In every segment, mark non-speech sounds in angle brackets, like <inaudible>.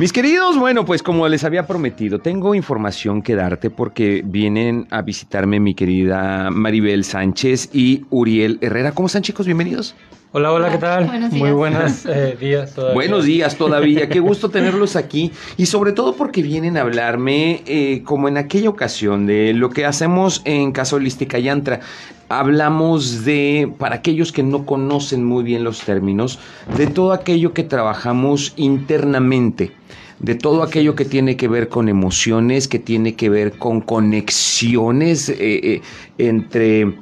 Mis queridos, bueno, pues como les había prometido, tengo información que darte porque vienen a visitarme mi querida Maribel Sánchez y Uriel Herrera. ¿Cómo están chicos? Bienvenidos. Hola, hola, ¿qué tal? Buenos Muy buenos <laughs> eh, días todavía. Buenos días todavía, qué gusto <laughs> tenerlos aquí y sobre todo porque vienen a hablarme eh, como en aquella ocasión de lo que hacemos en Casa Holística Yantra. Hablamos de, para aquellos que no conocen muy bien los términos, de todo aquello que trabajamos internamente de todo aquello que tiene que ver con emociones, que tiene que ver con conexiones eh, entre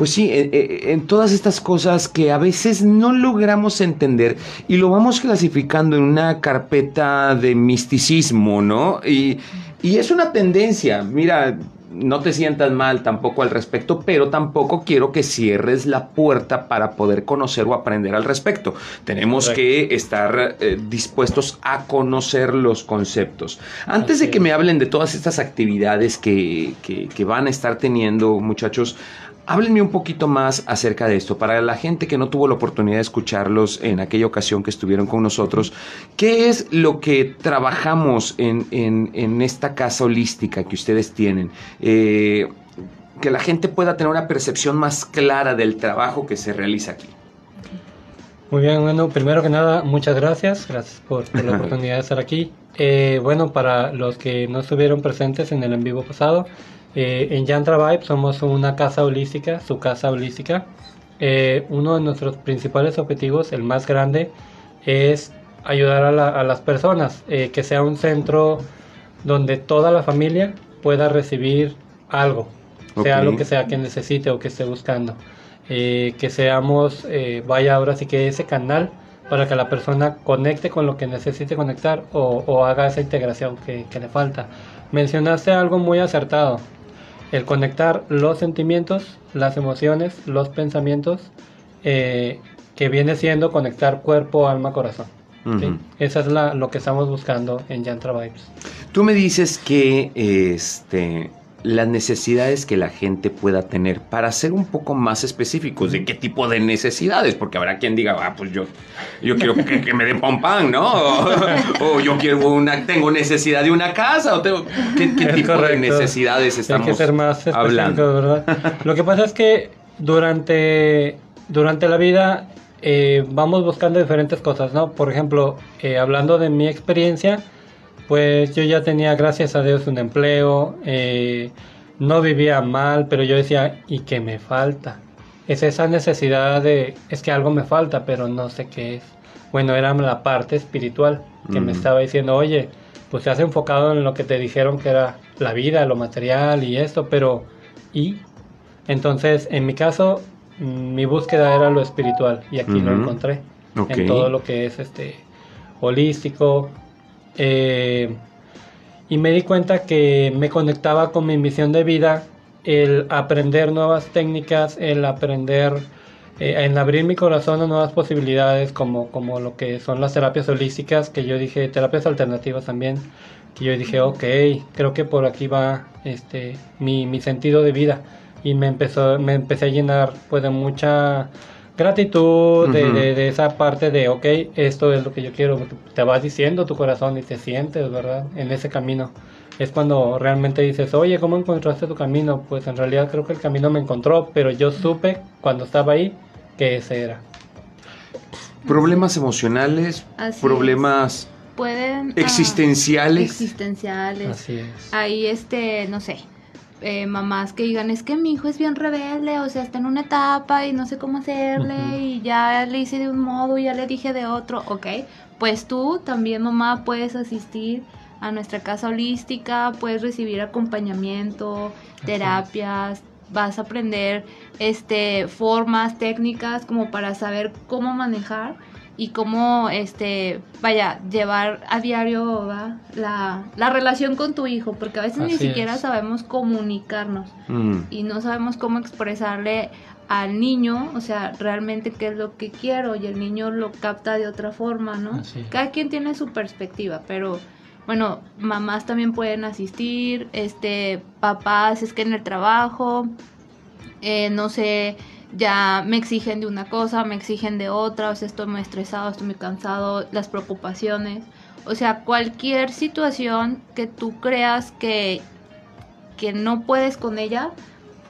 pues sí, eh, eh, en, todas estas cosas que a veces no logramos entender y lo vamos clasificando en una carpeta de misticismo, ¿no? Y, y es una tendencia, mira, no te sientas mal tampoco al respecto, pero tampoco quiero que cierres la puerta para poder conocer o aprender al respecto. Tenemos que estar eh, dispuestos a conocer los conceptos. Antes de que me hablen de todas estas actividades que, que van a estar teniendo, muchachos, Háblenme un poquito más acerca de esto. Para la gente que no tuvo la oportunidad de escucharlos en aquella ocasión que estuvieron con nosotros, ¿qué es lo que trabajamos en, esta casa holística que ustedes tienen? Eh, que la gente pueda tener una percepción más clara del trabajo que se realiza aquí. Muy bien, bueno, primero que nada, muchas gracias, gracias por, la <laughs> oportunidad de estar aquí. Eh, bueno, para los que no estuvieron presentes en el en vivo pasado, eh, en Yantra Vibe somos una casa holística, su casa holística. Eh, uno de nuestros principales objetivos, el más grande, es ayudar a, las personas, eh, que sea un centro donde toda la familia pueda recibir algo, sea lo que sea que necesite o que esté buscando. que seamos, vaya ahora sí que ese canal para que la persona conecte con lo que necesite conectar o, haga esa integración que le falta. Mencionaste algo muy acertado el conectar los sentimientos, las emociones, los pensamientos, eh, que viene siendo conectar cuerpo, alma, corazón. Esa es la, lo que estamos buscando en Yantra Vibes. Tú me dices que este, las necesidades que la gente pueda tener para ser un poco más específicos de qué tipo de necesidades, porque habrá quien diga, ah, pues yo, yo quiero que, me den pan pan, ¿no? <laughs> O, yo quiero una, tengo necesidad de una casa, o tengo, ¿qué, tipo de necesidades estamos Hay que ser más hablando? ¿verdad? Lo que pasa es que durante, durante la vida eh, vamos buscando diferentes cosas, ¿no? Por ejemplo, eh, hablando de mi experiencia, pues yo ya tenía, gracias a Dios, un empleo, eh, no vivía mal, pero yo decía, ¿y qué me falta? Es esa necesidad de, es que algo me falta, pero no sé qué es. Bueno, era la parte espiritual que me estaba diciendo, oye, pues te has enfocado en lo que te dijeron que era la vida, lo material y esto, pero ¿y? Entonces, en mi caso, mi búsqueda era lo espiritual y aquí lo encontré. En todo lo que es este holístico, eh, y me di cuenta que me conectaba con mi misión de vida, el aprender nuevas técnicas, el aprender, eh, en abrir mi corazón a nuevas posibilidades, como, como lo que son las terapias holísticas, que yo dije, terapias alternativas también, que yo dije, ok, creo que por aquí va este, mi, mi sentido de vida. Y me, empezó, me empecé a llenar pues, de mucha gratitud, de, esa parte de, ok, esto es lo que yo quiero, te vas diciendo tu corazón y te sientes, ¿verdad? En ese camino. Es cuando realmente dices, oye, ¿cómo encontraste tu camino? Pues en realidad creo que el camino me encontró, pero yo supe cuando estaba ahí que ese era. Problemas emocionales, problemas pueden existenciales. existenciales. Así es. Ahí este, no sé, eh, mamás que digan, es que mi hijo es bien rebelde, o sea, está en una etapa y no sé cómo hacerle y ya le hice de un modo y ya le dije de otro, ok, pues tú también mamá puedes asistir a nuestra casa holística, puedes recibir acompañamiento, terapias, vas a aprender este formas, técnicas como para saber cómo manejar y cómo, este, vaya, llevar a diario la, la, relación con tu hijo, porque a veces ni siquiera sabemos comunicarnos mm. y no sabemos cómo expresarle al niño, o sea, realmente qué es lo que quiero y el niño lo capta de otra forma, ¿no? Cada quien tiene su perspectiva, pero bueno, mamás también pueden asistir, este, papás, es que en el trabajo, eh, no sé, ya me exigen de una cosa, me exigen de otra, o sea, estoy muy estresado, estoy muy cansado, las preocupaciones, O sea, cualquier situación que tú creas que, que no puedes con ella,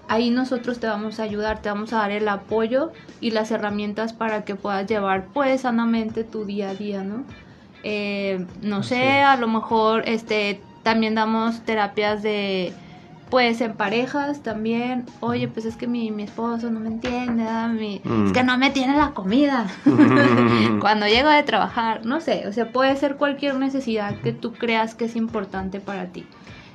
ahí nosotros te vamos a ayudar, te vamos a dar el apoyo y las herramientas para que puedas llevar pues sanamente tu día a día, ¿no? Eh, no sé, a lo mejor este también damos terapias de pues en parejas también, oye, pues es que mi, mi esposo no me entiende, es mm. que no me tiene la comida <laughs> <laughs> cuando llego de trabajar, no sé, o sea, puede ser cualquier necesidad que tú creas que es importante para ti.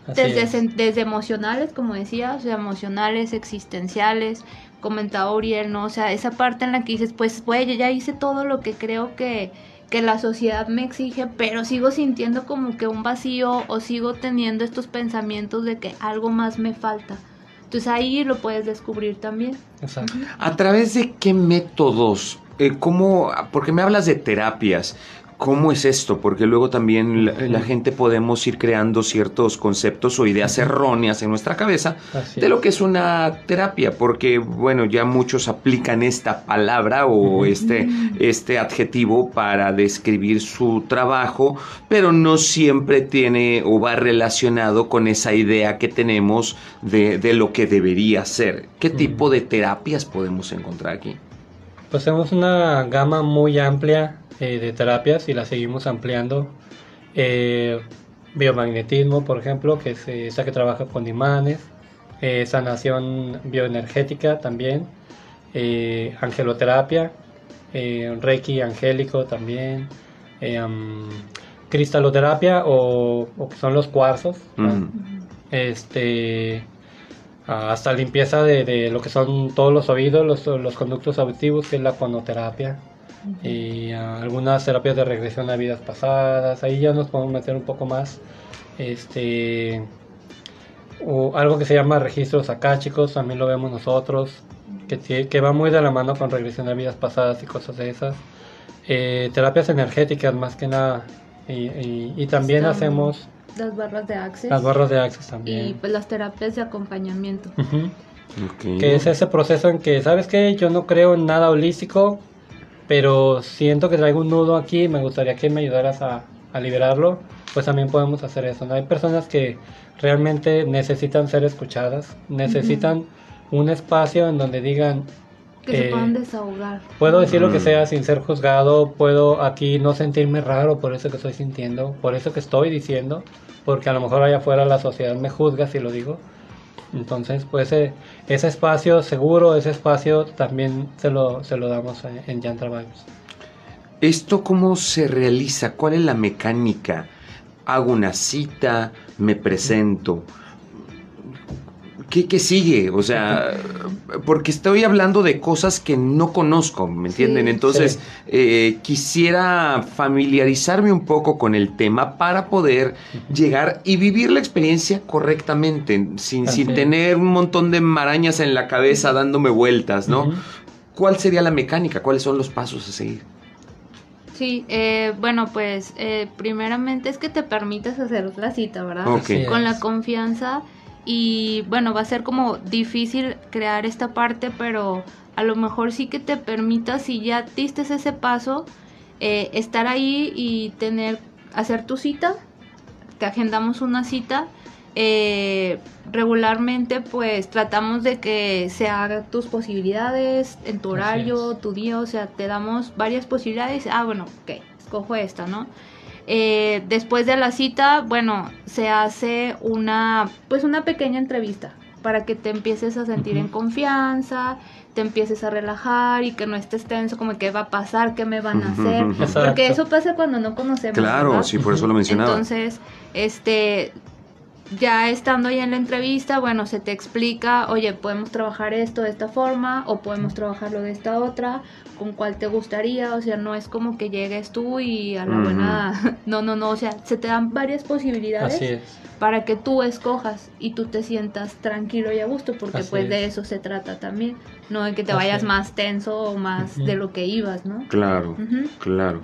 Desde, desde, emocionales, como decía, o sea, emocionales, existenciales, comentaba Uriel, ¿no? O sea, esa parte en la que dices, pues, oye, ya hice todo lo que creo que, que la sociedad me exige, pero sigo sintiendo como que un vacío o sigo teniendo estos pensamientos de que algo más me falta. Entonces ahí lo puedes descubrir también. Exacto. ¿A través de qué métodos? Eh, ¿Cómo? Porque me hablas de terapias. ¿Cómo es esto? Porque luego también la, gente podemos ir creando ciertos conceptos o ideas erróneas en nuestra cabeza de lo que es una terapia, porque bueno, ya muchos aplican esta palabra o este, este adjetivo para describir su trabajo, pero no siempre tiene o va relacionado con esa idea que tenemos de, de lo que debería ser. ¿Qué tipo de terapias podemos encontrar aquí? Pues tenemos una gama muy amplia eh, de terapias y la seguimos ampliando. Eh, biomagnetismo, por ejemplo, que es esa que trabaja con imanes, eh, sanación bioenergética también, angeloterapia, reiki angélico también, cristaloterapia o, que son los cuarzos, este, hasta limpieza de, lo que son todos los oídos, los, los conductos auditivos, que es la conoterapia y algunas terapias de regresión a vidas pasadas. Ahí ya nos podemos meter un poco más. Este, o algo que se llama registros acáchicos, también lo vemos nosotros, que, que va muy de la mano con regresión a vidas pasadas y cosas de esas. Eh, terapias energéticas más que nada. Y, también hacemos... Las barras de Access. Las barras de Access también. Y pues las terapias de acompañamiento. Que es ese proceso en que, ¿sabes qué? Yo no creo en nada holístico, pero siento que traigo un nudo aquí y me gustaría que me ayudaras a, liberarlo, pues también podemos hacer eso. ¿no? Hay personas que realmente necesitan ser escuchadas, necesitan un espacio en donde digan... Que se puedan desahogar. Puedo decir lo que sea sin ser juzgado, puedo aquí no sentirme raro por eso que estoy sintiendo, por eso que estoy diciendo, porque a lo mejor allá afuera la sociedad me juzga si lo digo. Entonces, pues ese, ese espacio seguro, ese espacio también se lo, se lo damos en Yantra Vibes. ¿Esto cómo se realiza? ¿Cuál es la mecánica? Hago una cita, me presento. ¿Qué, sigue? O sea, porque estoy hablando de cosas que no conozco, ¿me entienden? Entonces, eh, quisiera familiarizarme un poco con el tema para poder llegar y vivir la experiencia correctamente, sin, sin tener un montón de marañas en la cabeza dándome vueltas, ¿no? ¿Cuál sería la mecánica? ¿Cuáles son los pasos a seguir? Sí, eh, bueno, pues eh, primeramente es que te permitas hacer la cita, ¿verdad? Con la confianza y bueno, va a ser como difícil crear esta parte, pero a lo mejor sí que te permita, si ya diste ese paso, eh, estar ahí y tener, hacer tu cita, te agendamos una cita. Eh, regularmente pues tratamos de que se hagan tus posibilidades en tu horario, tu día, o sea, te damos varias posibilidades. Ah, bueno, ok, escojo esta, ¿no? Eh, después de la cita, bueno, se hace una, pues una pequeña entrevista para que te empieces a sentir en confianza, te empieces a relajar y que no estés tenso como que va a pasar, qué me van a hacer, porque eso pasa cuando no conocemos. Claro, sí, por eso lo mencionaba. Entonces, este, ya estando ahí en la entrevista, bueno, se te explica, oye, podemos trabajar esto de esta forma o podemos trabajarlo de esta otra, con cuál te gustaría, o sea, no es como que llegues tú y a la buena, <laughs> no, no, no, o sea, se te dan varias posibilidades para que tú escojas y tú te sientas tranquilo y a gusto, porque pues de eso se trata también, no de que te vayas más tenso o más de lo que ibas, ¿no? Claro, claro.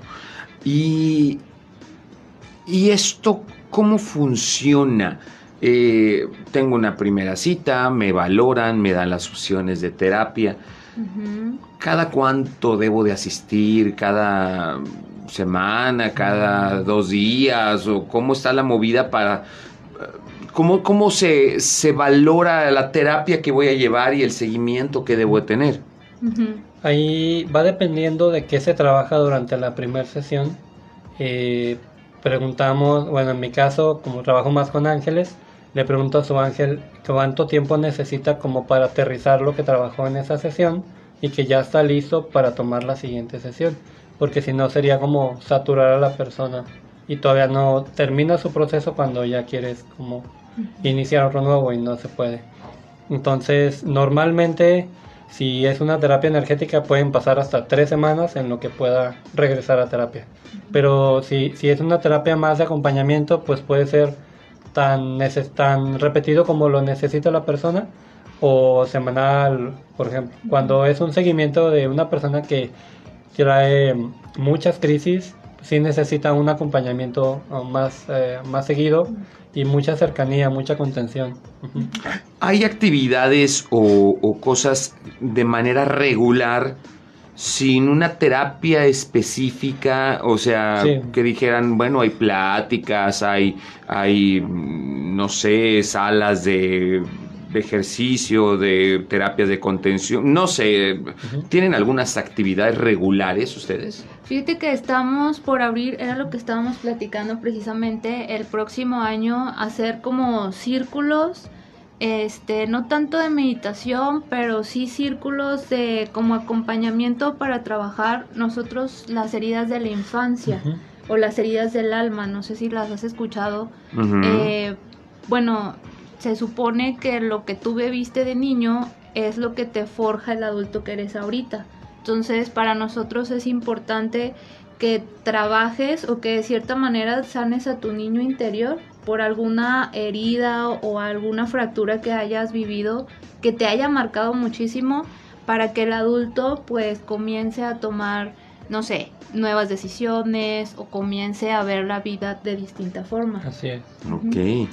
Y, y esto ¿Cómo funciona? Eh, tengo una primera cita, me valoran, me dan las opciones de terapia. ¿Cada cuánto debo de asistir? ¿Cada semana? ¿Cada dos días? ¿O cómo está la movida para... ¿Cómo, cómo se, se valora la terapia que voy a llevar y el seguimiento que debo de tener? Ahí va dependiendo de qué se trabaja durante la primera sesión. Eh, preguntamos, bueno, en mi caso, como trabajo más con ángeles, le pregunto a su ángel cuánto tiempo necesita como para aterrizar lo que trabajó en esa sesión y que ya está listo para tomar la siguiente sesión, porque si no sería como saturar a la persona y todavía no termina su proceso cuando ya quieres como iniciar otro nuevo y no se puede. Entonces, normalmente si es una terapia energética pueden pasar hasta tres semanas en lo que pueda regresar a terapia. Pero si, si es una terapia más de acompañamiento, pues puede ser tan, tan repetido como lo necesita la persona o semanal, por ejemplo. Cuando es un seguimiento de una persona que trae muchas crisis, sí necesita un acompañamiento más, eh, más seguido y mucha cercanía, mucha contención. ¿Hay actividades o, cosas de manera regular sin una terapia específica? O sea, que dijeran, bueno, hay pláticas, hay, hay, no sé, salas de de ejercicio, de terapias de contención, no sé, ¿tienen algunas actividades regulares ustedes? Fíjate que estamos por abrir, era lo que estábamos platicando precisamente, el próximo año hacer como círculos, este, no tanto de meditación, pero sí círculos de como acompañamiento para trabajar nosotros las heridas de la infancia. o las heridas del alma, no sé si las has escuchado. Eh, bueno, se supone que lo que tú bebiste de niño es lo que te forja el adulto que eres ahorita. Entonces, para nosotros es importante que trabajes o que de cierta manera sanes a tu niño interior por alguna herida o alguna fractura que hayas vivido que te haya marcado muchísimo para que el adulto pues comience a tomar, no sé, nuevas decisiones o comience a ver la vida de distinta forma. Así es. Ok.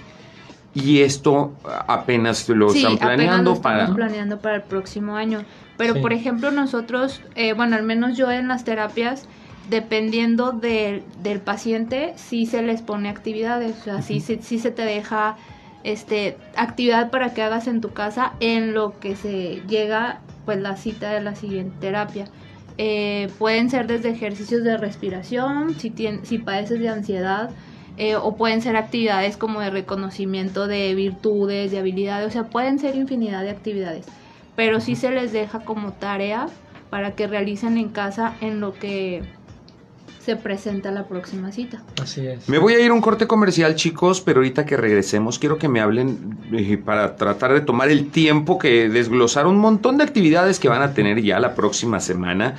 Y esto apenas lo están planeando lo para... planeando para el próximo año. Pero por ejemplo nosotros, eh, bueno, al menos yo en las terapias, dependiendo del paciente, sí se les pone actividades, o sea, sí, se te deja este actividad para que hagas en tu casa en lo que se llega pues la cita de la siguiente terapia. Eh, pueden ser desde ejercicios de respiración, si, si padeces de ansiedad, eh, o pueden ser actividades como de reconocimiento de virtudes, de habilidades, o sea, pueden ser infinidad de actividades, pero sí se les deja como tarea para que realicen en casa en lo que se presenta la próxima cita. Así es. Me voy a ir a un corte comercial, chicos, pero ahorita que regresemos quiero que me hablen eh, para tratar de tomar el tiempo que desglosar un montón de actividades que van a tener ya la próxima semana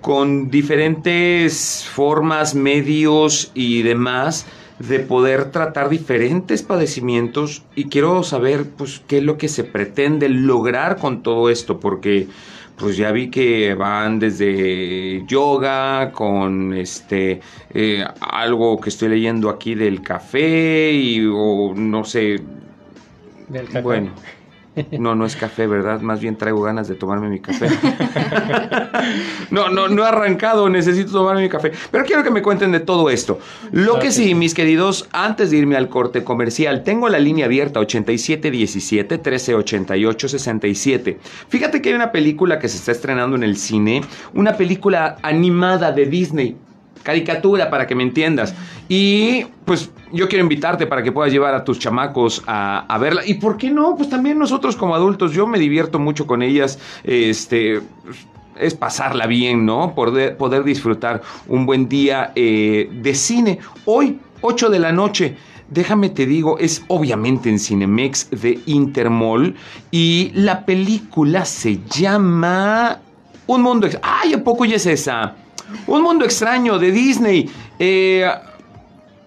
con diferentes formas, medios y demás de poder tratar diferentes padecimientos y quiero saber pues qué es lo que se pretende lograr con todo esto porque pues ya vi que van desde yoga con este eh, algo que estoy leyendo aquí del café y o no sé del café. bueno no, no es café, ¿verdad? Más bien traigo ganas de tomarme mi café. <laughs> no, no, no he arrancado, necesito tomarme mi café. Pero quiero que me cuenten de todo esto. Lo que sí, mis queridos, antes de irme al corte comercial, tengo la línea abierta 8717 1388 67. Fíjate que hay una película que se está estrenando en el cine, una película animada de Disney caricatura para que me entiendas. Y pues yo quiero invitarte para que puedas llevar a tus chamacos a, verla. Y por qué no, pues también nosotros como adultos, yo me divierto mucho con ellas. Este es pasarla bien, ¿no? Poder, poder disfrutar un buen día eh, de cine. Hoy, 8 de la noche. Déjame te digo, es obviamente en Cinemex de Intermol y la película se llama Un mundo... ¡Ay, a poco ya es esa! Un mundo extraño de Disney. Eh,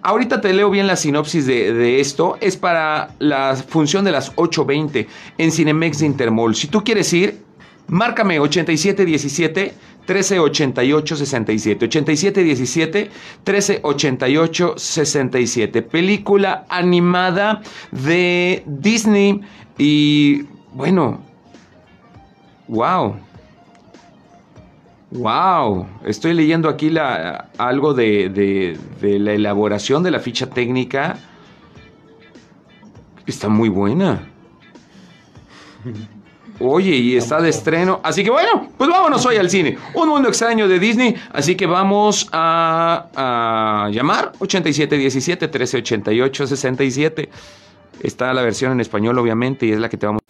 ahorita te leo bien la sinopsis de, esto. Es para la función de las 8.20 en Cinemex de Intermol. Si tú quieres ir, márcame 8717 1388 67. 8717 1388 67. Película animada de Disney. Y bueno, wow Wow, estoy leyendo aquí la, algo de, de, la elaboración de la ficha técnica. Está muy buena. Oye, y está de estreno. Así que bueno, pues vámonos hoy al cine. Un mundo extraño de Disney. Así que vamos a, a llamar 8717 1388 67. Está la versión en español, obviamente, y es la que te vamos